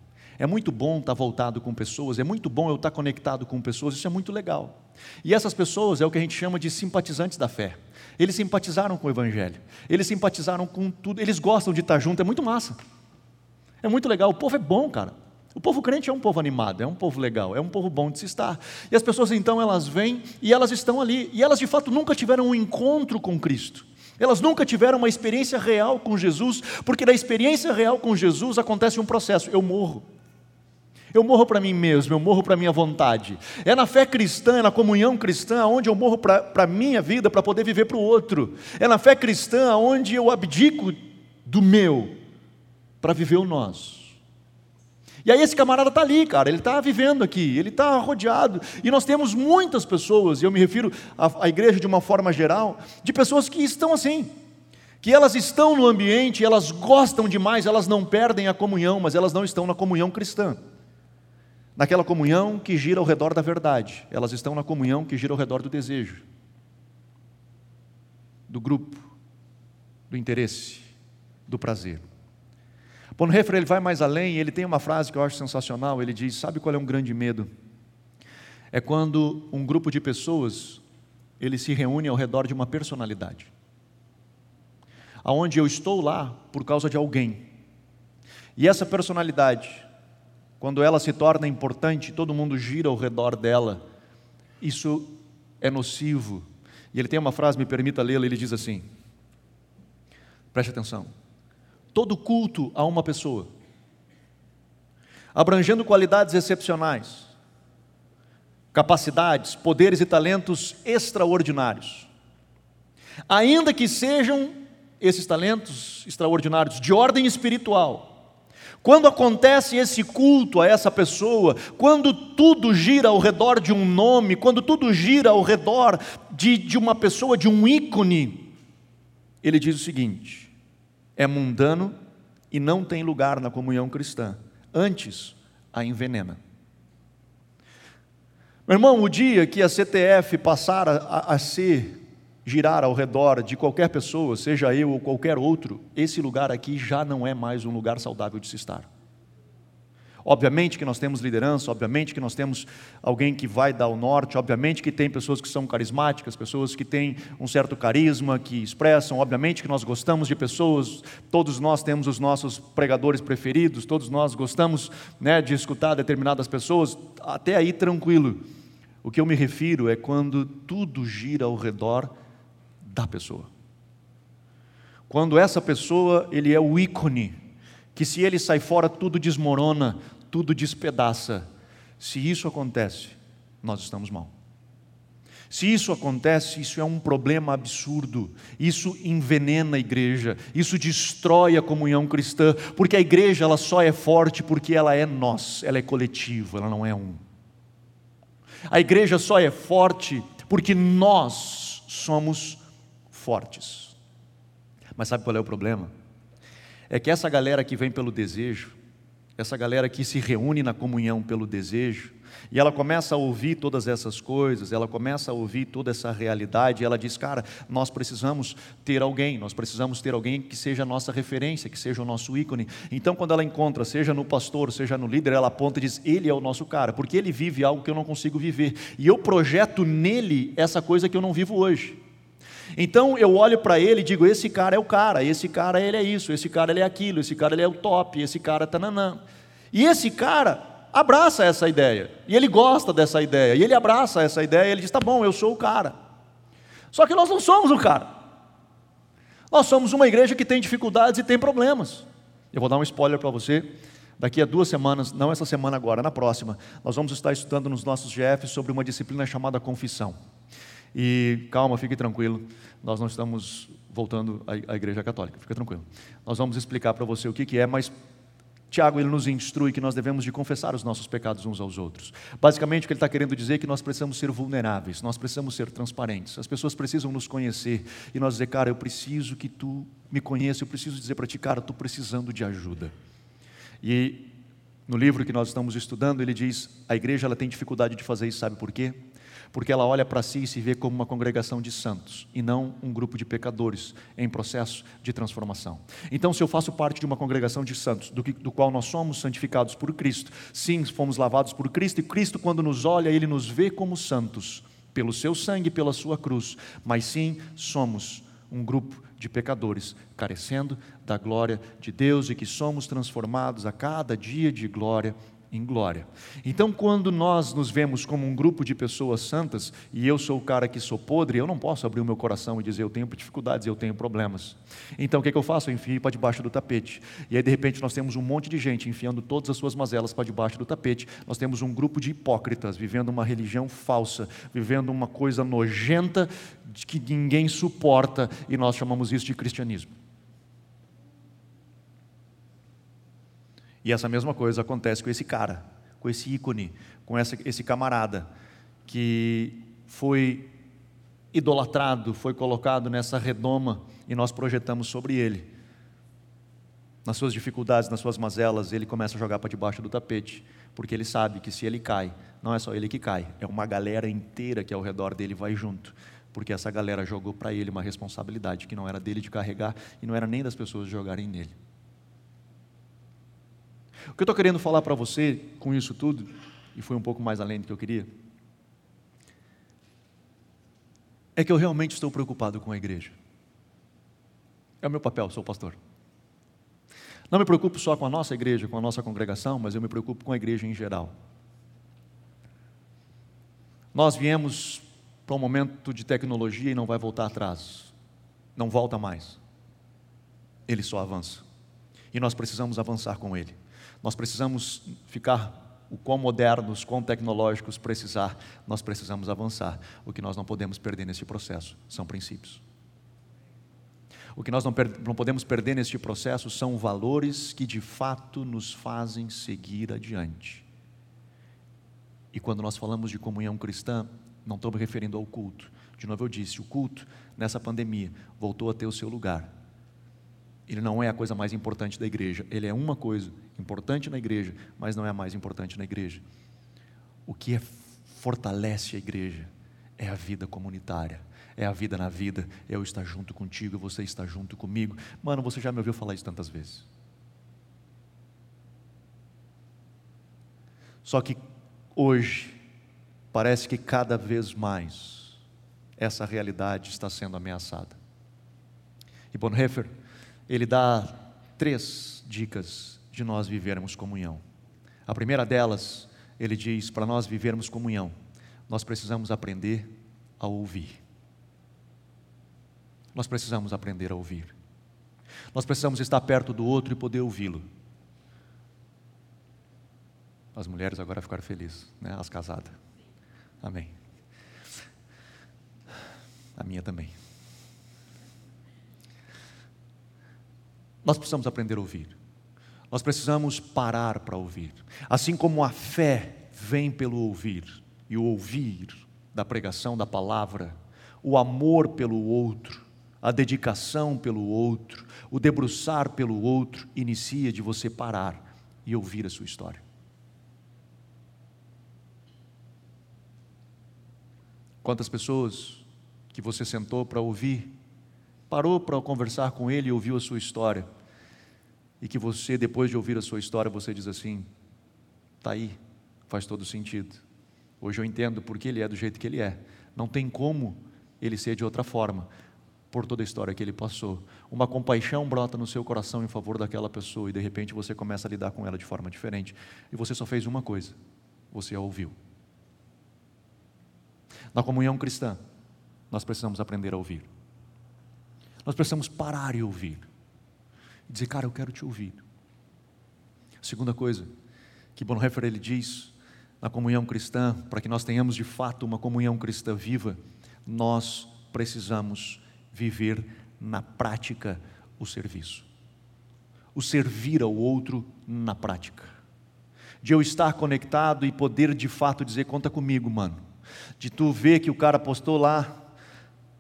É muito bom estar voltado com pessoas, é muito bom eu estar conectado com pessoas, isso é muito legal. E essas pessoas é o que a gente chama de simpatizantes da fé. Eles simpatizaram com o Evangelho, eles simpatizaram com tudo, eles gostam de estar junto, é muito massa. É muito legal, o povo é bom, cara. O povo crente é um povo animado, é um povo legal, é um povo bom de se estar. E as pessoas então elas vêm e elas estão ali, e elas de fato nunca tiveram um encontro com Cristo. Elas nunca tiveram uma experiência real com Jesus, porque da experiência real com Jesus acontece um processo: eu morro. Eu morro para mim mesmo, eu morro para minha vontade. É na fé cristã, é na comunhão cristã, onde eu morro para a minha vida para poder viver para o outro. É na fé cristã onde eu abdico do meu para viver o nosso. E aí esse camarada está ali, cara, ele está vivendo aqui, ele está rodeado. E nós temos muitas pessoas, e eu me refiro à, à igreja de uma forma geral, de pessoas que estão assim que elas estão no ambiente, elas gostam demais, elas não perdem a comunhão, mas elas não estão na comunhão cristã naquela comunhão que gira ao redor da verdade, elas estão na comunhão que gira ao redor do desejo, do grupo, do interesse, do prazer. Bonhoeffer ele vai mais além, ele tem uma frase que eu acho sensacional, ele diz: "Sabe qual é um grande medo? É quando um grupo de pessoas ele se reúne ao redor de uma personalidade. Aonde eu estou lá por causa de alguém. E essa personalidade quando ela se torna importante, todo mundo gira ao redor dela. Isso é nocivo. E ele tem uma frase, me permita lê-la, ele diz assim: preste atenção. Todo culto a uma pessoa, abrangendo qualidades excepcionais, capacidades, poderes e talentos extraordinários, ainda que sejam esses talentos extraordinários de ordem espiritual, quando acontece esse culto a essa pessoa, quando tudo gira ao redor de um nome, quando tudo gira ao redor de, de uma pessoa, de um ícone, ele diz o seguinte: é mundano e não tem lugar na comunhão cristã. Antes, a envenena. Meu irmão, o dia que a CTF passar a, a ser girar ao redor de qualquer pessoa, seja eu ou qualquer outro, esse lugar aqui já não é mais um lugar saudável de se estar. Obviamente que nós temos liderança, obviamente que nós temos alguém que vai dar o norte, obviamente que tem pessoas que são carismáticas, pessoas que têm um certo carisma, que expressam, obviamente que nós gostamos de pessoas, todos nós temos os nossos pregadores preferidos, todos nós gostamos né, de escutar determinadas pessoas, até aí tranquilo. O que eu me refiro é quando tudo gira ao redor da pessoa. Quando essa pessoa, ele é o ícone que se ele sai fora, tudo desmorona, tudo despedaça. Se isso acontece, nós estamos mal. Se isso acontece, isso é um problema absurdo. Isso envenena a igreja, isso destrói a comunhão cristã, porque a igreja ela só é forte porque ela é nós, ela é coletiva, ela não é um. A igreja só é forte porque nós somos fortes. Mas sabe qual é o problema? é que essa galera que vem pelo desejo, essa galera que se reúne na comunhão pelo desejo, e ela começa a ouvir todas essas coisas, ela começa a ouvir toda essa realidade, e ela diz: Cara, nós precisamos ter alguém, nós precisamos ter alguém que seja a nossa referência, que seja o nosso ícone. Então, quando ela encontra, seja no pastor, seja no líder, ela aponta e diz: Ele é o nosso cara, porque ele vive algo que eu não consigo viver, e eu projeto nele essa coisa que eu não vivo hoje. Então eu olho para ele e digo: esse cara é o cara, esse cara ele é isso, esse cara ele é aquilo, esse cara ele é o top, esse cara tananã. E esse cara abraça essa ideia, e ele gosta dessa ideia, e ele abraça essa ideia, e ele diz: tá bom, eu sou o cara. Só que nós não somos o cara. Nós somos uma igreja que tem dificuldades e tem problemas. Eu vou dar um spoiler para você. Daqui a duas semanas, não essa semana agora, na próxima, nós vamos estar estudando nos nossos GFs sobre uma disciplina chamada confissão. E calma, fique tranquilo, nós não estamos voltando à, Igreja Católica, fica tranquilo. Nós vamos explicar para você o que, que é, mas Tiago ele nos instrui que nós devemos de confessar os nossos pecados uns aos outros. Basicamente o que ele está querendo dizer é que nós precisamos ser vulneráveis, nós precisamos ser transparentes. As pessoas precisam nos conhecer e nós dizer, cara, eu preciso que tu me conheça, eu preciso dizer para ti, cara, estou precisando de ajuda. E no livro que nós estamos estudando, ele diz, a igreja ela tem dificuldade de fazer isso, sabe por quê? Porque ela olha para si e se vê como uma congregação de santos e não um grupo de pecadores em processo de transformação. Então, se eu faço parte de uma congregação de santos, do, que, do qual nós somos santificados por Cristo, sim, fomos lavados por Cristo, e Cristo, quando nos olha, ele nos vê como santos, pelo seu sangue, pela sua cruz, mas sim somos um grupo de pecadores, carecendo da glória de Deus e que somos transformados a cada dia de glória em glória. Então, quando nós nos vemos como um grupo de pessoas santas, e eu sou o cara que sou podre, eu não posso abrir o meu coração e dizer eu tenho dificuldades, eu tenho problemas. Então, o que, é que eu faço? Eu enfio para debaixo do tapete. E aí, de repente, nós temos um monte de gente enfiando todas as suas mazelas para debaixo do tapete. Nós temos um grupo de hipócritas vivendo uma religião falsa, vivendo uma coisa nojenta que ninguém suporta, e nós chamamos isso de cristianismo. E essa mesma coisa acontece com esse cara, com esse ícone, com essa, esse camarada que foi idolatrado, foi colocado nessa redoma e nós projetamos sobre ele. Nas suas dificuldades, nas suas mazelas, ele começa a jogar para debaixo do tapete, porque ele sabe que se ele cai, não é só ele que cai, é uma galera inteira que ao redor dele vai junto, porque essa galera jogou para ele uma responsabilidade que não era dele de carregar e não era nem das pessoas jogarem nele. O que eu estou querendo falar para você com isso tudo, e foi um pouco mais além do que eu queria, é que eu realmente estou preocupado com a igreja. É o meu papel, sou pastor. Não me preocupo só com a nossa igreja, com a nossa congregação, mas eu me preocupo com a igreja em geral. Nós viemos para um momento de tecnologia e não vai voltar atrás. Não volta mais. Ele só avança. E nós precisamos avançar com ele. Nós precisamos ficar o quão modernos, quão tecnológicos precisar, nós precisamos avançar. O que nós não podemos perder nesse processo são princípios. O que nós não, não, podemos perder neste processo são valores que de fato nos fazem seguir adiante. E quando nós falamos de comunhão cristã, não estou me referindo ao culto. De novo eu disse, o culto nessa pandemia voltou a ter o seu lugar. Ele não é a coisa mais importante da igreja, ele é uma coisa importante na igreja, mas não é a mais importante na igreja. O que é, fortalece a igreja é a vida comunitária, é a vida na vida, é eu estar junto contigo, você estar junto comigo. Mano, você já me ouviu falar isso tantas vezes. Só que hoje, parece que cada vez mais essa realidade está sendo ameaçada. E Bonhoeffer, ele dá três dicas de nós vivermos comunhão. A primeira delas, ele diz: para nós vivermos comunhão, nós precisamos aprender a ouvir. Nós precisamos aprender a ouvir. Nós precisamos estar perto do outro e poder ouvi-lo. As mulheres agora ficaram felizes, né? As casadas. Amém. A minha também. Nós precisamos aprender a ouvir. Nós precisamos parar para ouvir. Assim como a fé vem pelo ouvir, e o ouvir da pregação da palavra, o amor pelo outro, a dedicação pelo outro, o debruçar pelo outro, inicia de você parar e ouvir a sua história. Quantas pessoas que você sentou para ouvir, parou para conversar com ele e ouviu a sua história, e que você, depois de ouvir a sua história, você diz assim: está aí, faz todo sentido. Hoje eu entendo porque ele é do jeito que ele é. Não tem como ele ser de outra forma, por toda a história que ele passou. Uma compaixão brota no seu coração em favor daquela pessoa e de repente você começa a lidar com ela de forma diferente. E você só fez uma coisa: você a ouviu. Na comunhão cristã, nós precisamos aprender a ouvir. Nós precisamos parar e ouvir. E dizer, cara, eu quero te ouvir. segunda coisa que Bonhoeffer ele diz na comunhão cristã, para que nós tenhamos de fato uma comunhão cristã viva, nós precisamos viver na prática o serviço. O servir ao outro na prática. De eu estar conectado e poder de fato dizer: conta comigo, mano. De tu ver que o cara postou lá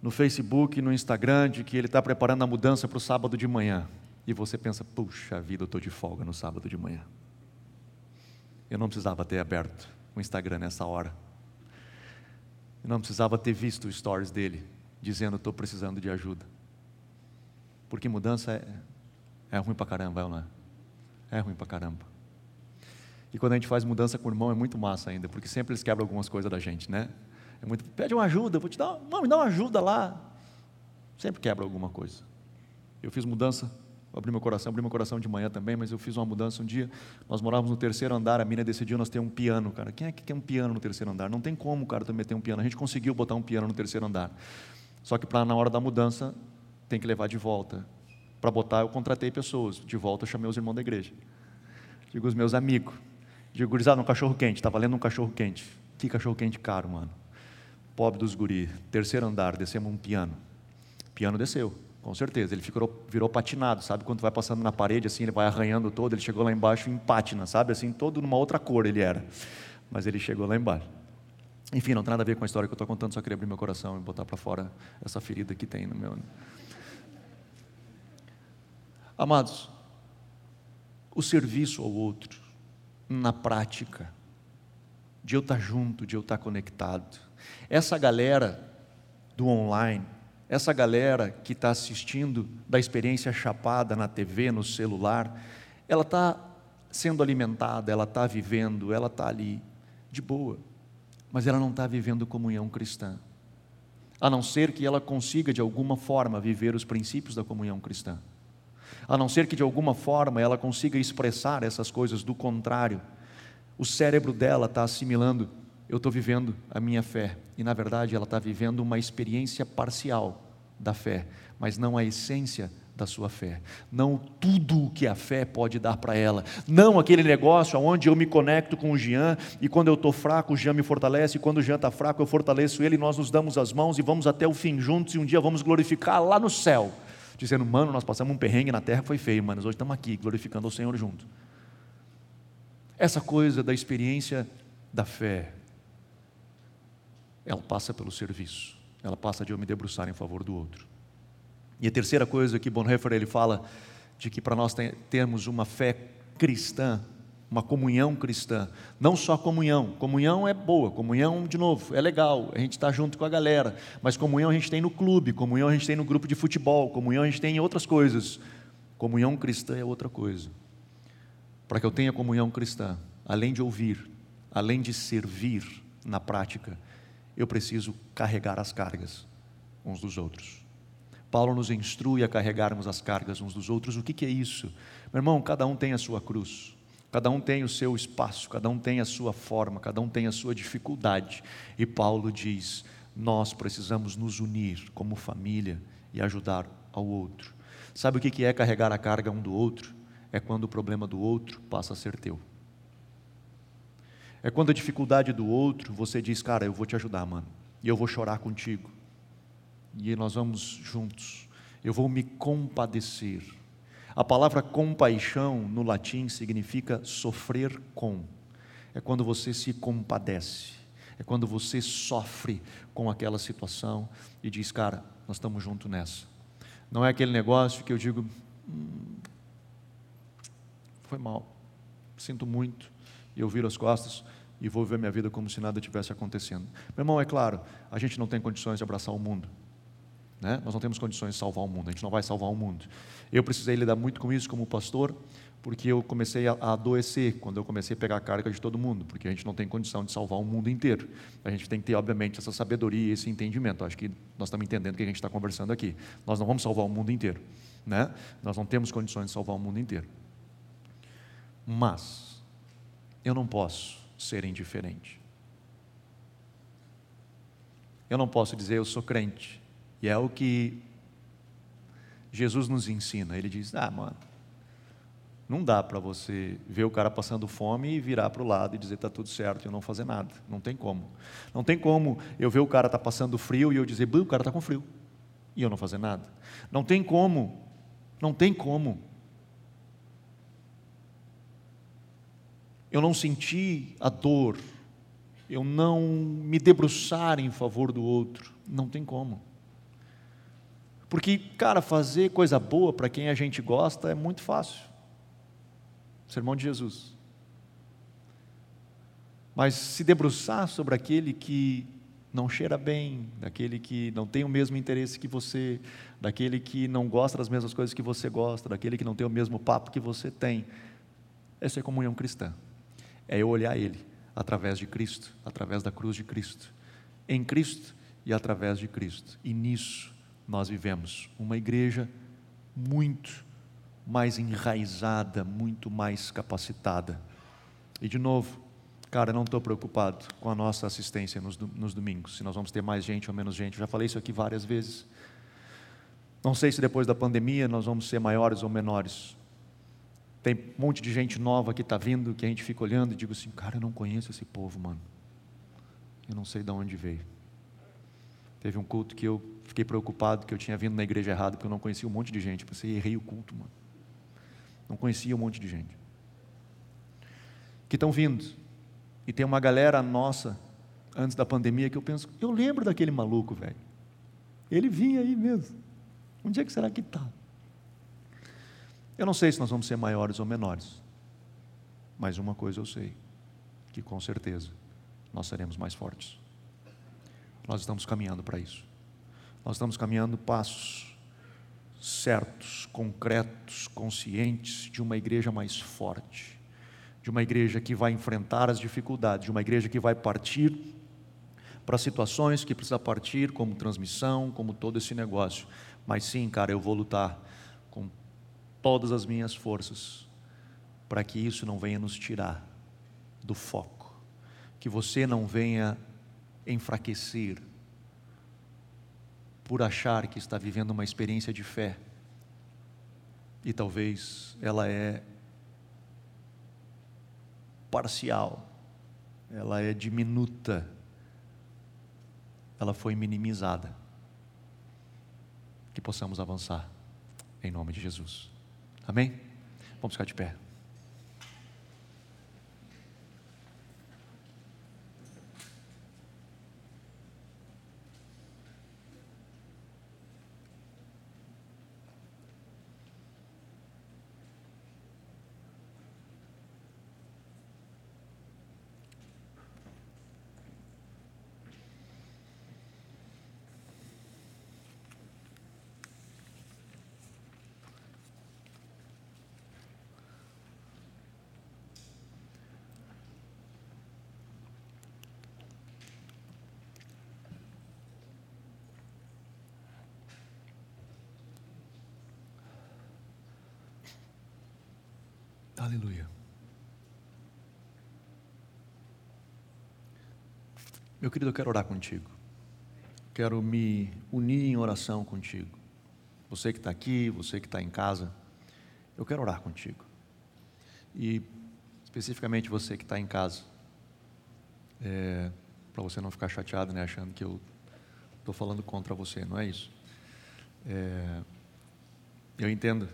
no Facebook, no Instagram, de que ele está preparando a mudança para o sábado de manhã. E você pensa: puxa vida, eu estou de folga no sábado de manhã. Eu não precisava ter aberto o Instagram nessa hora. Eu não precisava ter visto os stories dele dizendo: Estou precisando de ajuda. Porque mudança é, é ruim pra caramba, não é? É ruim pra caramba. E quando a gente faz mudança com o irmão é muito massa ainda, porque sempre eles quebram algumas coisas da gente, né? É muito, pede uma ajuda, vou te dar, não, me dá uma ajuda lá. Sempre quebra alguma coisa. Eu fiz mudança abri meu coração, abri meu coração de manhã também, mas eu fiz uma mudança um dia. Nós morávamos no terceiro andar, a mina decidiu nós ter um piano, cara. Quem é que quer um piano no terceiro andar? Não tem como, cara, também ter um piano. A gente conseguiu botar um piano no terceiro andar. Só que para na hora da mudança tem que levar de volta. Para botar, eu contratei pessoas. De volta, eu chamei os irmãos da igreja. Digo os meus amigos. Digo, gurizada, um cachorro quente. Está valendo um cachorro quente. Que cachorro quente caro, mano. Pobre dos guri. Terceiro andar, descemos um piano. O piano desceu, com certeza. Ele ficou, virou patinado, sabe? Quando vai passando na parede, assim, ele vai arranhando todo. Ele chegou lá embaixo em pátina, sabe? Assim, todo numa outra cor ele era. Mas ele chegou lá embaixo. Enfim, não tem nada a ver com a história que eu estou contando, só queria abrir meu coração e botar para fora essa ferida que tem no meu. Amados, o serviço ao outro, na prática, de eu estar junto, de eu estar conectado. Essa galera do online, essa galera que está assistindo da experiência chapada na TV, no celular, ela está sendo alimentada, ela está vivendo, ela está ali, de boa mas ela não está vivendo comunhão cristã. A não ser que ela consiga, de alguma forma, viver os princípios da comunhão cristã. A não ser que, de alguma forma, ela consiga expressar essas coisas do contrário. O cérebro dela está assimilando, eu estou vivendo a minha fé. E, na verdade, ela está vivendo uma experiência parcial da fé, mas não a essência da sua fé, não tudo o que a fé pode dar para ela, não aquele negócio onde eu me conecto com o Jean e quando eu estou fraco, o Jean me fortalece, e quando o Jean está fraco, eu fortaleço ele, nós nos damos as mãos e vamos até o fim juntos, e um dia vamos glorificar lá no céu, dizendo, mano, nós passamos um perrengue na terra, foi feio, mas hoje estamos aqui, glorificando o Senhor junto. Essa coisa da experiência da fé, ela passa pelo serviço, ela passa de eu me debruçar em favor do outro. E a terceira coisa que Bonhoeffer ele fala de que para nós termos uma fé cristã, uma comunhão cristã, não só comunhão, comunhão é boa, comunhão, de novo, é legal, a gente está junto com a galera, mas comunhão a gente tem no clube, comunhão a gente tem no grupo de futebol, comunhão a gente tem em outras coisas, comunhão cristã é outra coisa. Para que eu tenha comunhão cristã, além de ouvir, além de servir na prática, eu preciso carregar as cargas uns dos outros. Paulo nos instrui a carregarmos as cargas uns dos outros. O que, que é isso? Meu irmão, cada um tem a sua cruz, cada um tem o seu espaço, cada um tem a sua forma, cada um tem a sua dificuldade. E Paulo diz: nós precisamos nos unir como família e ajudar ao outro. Sabe o que é carregar a carga um do outro? É quando o problema do outro passa a ser teu. É quando a dificuldade do outro, você diz, cara, eu vou te ajudar, mano, e eu vou chorar contigo, e nós vamos juntos, eu vou me compadecer. A palavra compaixão no latim significa sofrer com, é quando você se compadece, é quando você sofre com aquela situação e diz, cara, nós estamos juntos nessa. Não é aquele negócio que eu digo, hum, foi mal, sinto muito, eu viro as costas e vou viver minha vida como se nada tivesse acontecendo. Meu irmão, é claro, a gente não tem condições de abraçar o mundo. Né? Nós não temos condições de salvar o mundo, a gente não vai salvar o mundo. Eu precisei lidar muito com isso como pastor, porque eu comecei a, adoecer quando eu comecei a pegar a carga de todo mundo, porque a gente não tem condição de salvar o mundo inteiro. A gente tem que ter, obviamente, essa sabedoria e esse entendimento. Acho que nós estamos entendendo o que a gente está conversando aqui. Nós não vamos salvar o mundo inteiro, né? Nós não temos condições de salvar o mundo inteiro. Mas eu não posso ser indiferente. Eu não posso dizer eu sou crente. E é o que Jesus nos ensina. Ele diz: "Ah, mano, não dá para você ver o cara passando fome e virar para o lado e dizer está tudo certo e eu não fazer nada. Não tem como. Não tem como eu ver o cara está passando frio e eu dizer, o cara está com frio. E eu não fazer nada. Não tem como. Não tem como. Eu não sentir a dor. Eu não me debruçar em favor do outro. Não tem como. Porque, cara, fazer coisa boa para quem a gente gosta é muito fácil. Sermão de Jesus. Mas se debruçar sobre aquele que não cheira bem, daquele que não tem o mesmo interesse que você, daquele que não gosta das mesmas coisas que você gosta, daquele que não tem o mesmo papo que você tem, essa é comunhão cristã. É eu olhar ele através de Cristo, através da cruz de Cristo, em Cristo e através de Cristo. E nisso nós vivemos uma igreja muito mais enraizada, muito mais capacitada. E de novo, cara, não estou preocupado com a nossa assistência nos, nos domingos, se nós vamos ter mais gente ou menos gente. Eu já falei isso aqui várias vezes. Não sei se depois da pandemia nós vamos ser maiores ou menores. Tem um monte de gente nova que está vindo, que a gente fica olhando e digo assim, cara, eu não conheço esse povo, mano. Eu não sei de onde veio. Teve um culto que eu fiquei preocupado que eu tinha vindo na igreja errada, porque eu não conhecia um monte de gente. Pensei, errei o culto, mano. Não conhecia um monte de gente. Que estão vindo. E tem uma galera nossa, antes da pandemia, que eu penso, eu lembro daquele maluco, velho. Ele vinha aí mesmo. Onde é que será que está? Eu não sei se nós vamos ser maiores ou menores. Mas uma coisa eu sei, que com certeza nós seremos mais fortes. Nós estamos caminhando para isso. Nós estamos caminhando passos certos, concretos, conscientes de uma igreja mais forte, de uma igreja que vai enfrentar as dificuldades, de uma igreja que vai partir para situações que precisa partir, como transmissão, como todo esse negócio. Mas sim, cara, eu vou lutar todas as minhas forças para que isso não venha nos tirar do foco, que você não venha enfraquecer por achar que está vivendo uma experiência de fé. E talvez ela é parcial, ela é diminuta, ela foi minimizada. Que possamos avançar, em nome de Jesus. Amém? Vamos ficar de pé. Aleluia. Meu querido, eu quero orar contigo. Quero me unir em oração contigo. Você que está aqui, você que está em casa, eu quero orar contigo. E especificamente você que está em casa, é, para você não ficar chateado, né, achando que eu estou falando contra você, não é isso? É, eu entendo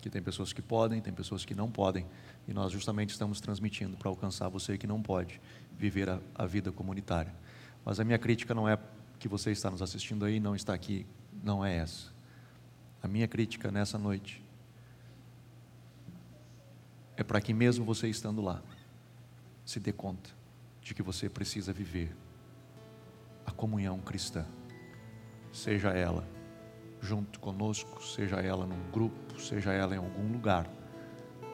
que tem pessoas que podem, tem pessoas que não podem, e nós justamente estamos transmitindo para alcançar você que não pode viver a, a vida comunitária. Mas a minha crítica não é que você está nos assistindo aí, não está aqui, não é essa. A minha crítica nessa noite é para que, mesmo você estando lá, se dê conta de que você precisa viver a comunhão cristã, seja ela junto conosco, seja ela num grupo, seja ela em algum lugar,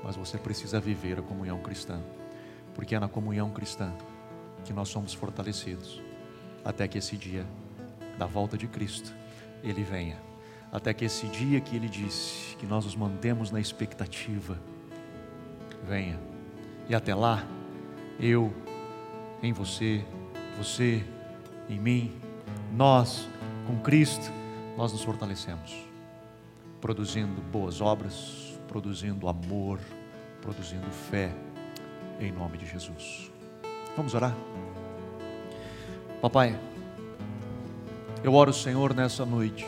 mas você precisa viver a comunhão cristã, porque é na comunhão cristã que nós somos fortalecidos, até que esse dia da volta de Cristo ele venha, até que esse dia que ele disse que nós nos mantemos na expectativa venha. E até lá, eu em você, você em mim, nós com Cristo, nós nos fortalecemos, produzindo boas obras, produzindo amor, produzindo fé, em nome de Jesus. Vamos orar? Papai, eu oro, Senhor, nessa noite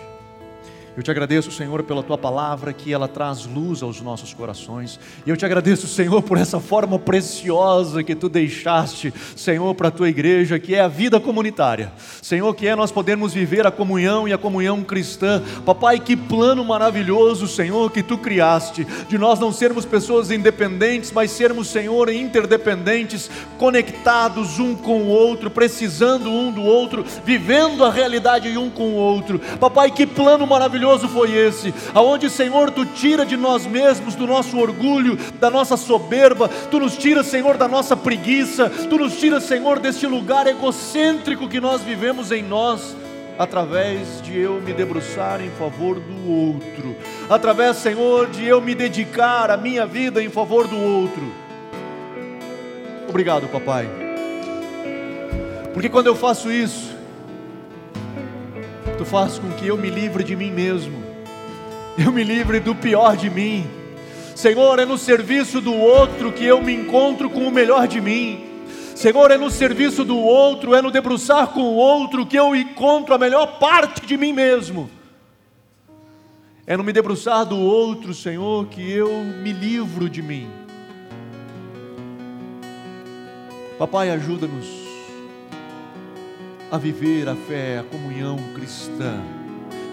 eu te agradeço, Senhor, pela tua palavra que ela traz luz aos nossos corações. E eu te agradeço, Senhor, por essa forma preciosa que tu deixaste, Senhor, para a tua igreja, que é a vida comunitária. Senhor, que é nós podermos viver a comunhão e a comunhão cristã. Papai, que plano maravilhoso, Senhor, que tu criaste, de nós não sermos pessoas independentes, mas sermos, Senhor, interdependentes, conectados um com o outro, precisando um do outro, vivendo a realidade um com o outro. Papai, que plano maravilhoso maravilhoso foi esse, aonde, Senhor, tu tira de nós mesmos, do nosso orgulho, da nossa soberba, tu nos tira, Senhor, da nossa preguiça, tu nos tira, Senhor, deste lugar egocêntrico que nós vivemos em nós através de eu me debruçar em favor do outro, através, Senhor, de eu me dedicar a minha vida em favor do outro. Obrigado, papai. Porque quando eu faço isso, Tu faz com que eu me livre de mim mesmo, eu me livre do pior de mim. Senhor, é no serviço do outro que eu me encontro com o melhor de mim. Senhor, é no serviço do outro, é no debruçar com o outro que eu encontro a melhor parte de mim mesmo. É no me debruçar do outro, Senhor, que eu me livro de mim. Papai, ajuda-nos a viver a fé, a comunhão cristã.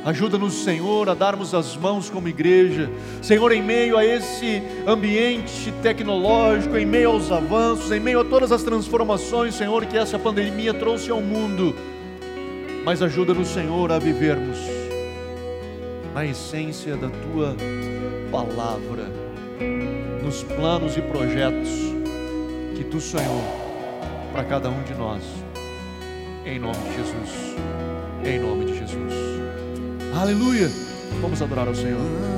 Ajuda-nos, Senhor, a darmos as mãos como igreja. Senhor, em meio a esse ambiente tecnológico, em meio aos avanços, em meio a todas as transformações, Senhor, que essa pandemia trouxe ao mundo. Mas ajuda-nos, Senhor, a vivermos na essência da tua palavra, nos planos e projetos que tu sonhou para cada um de nós. Em nome de Jesus. Em nome de Jesus. Aleluia. Vamos adorar ao Senhor.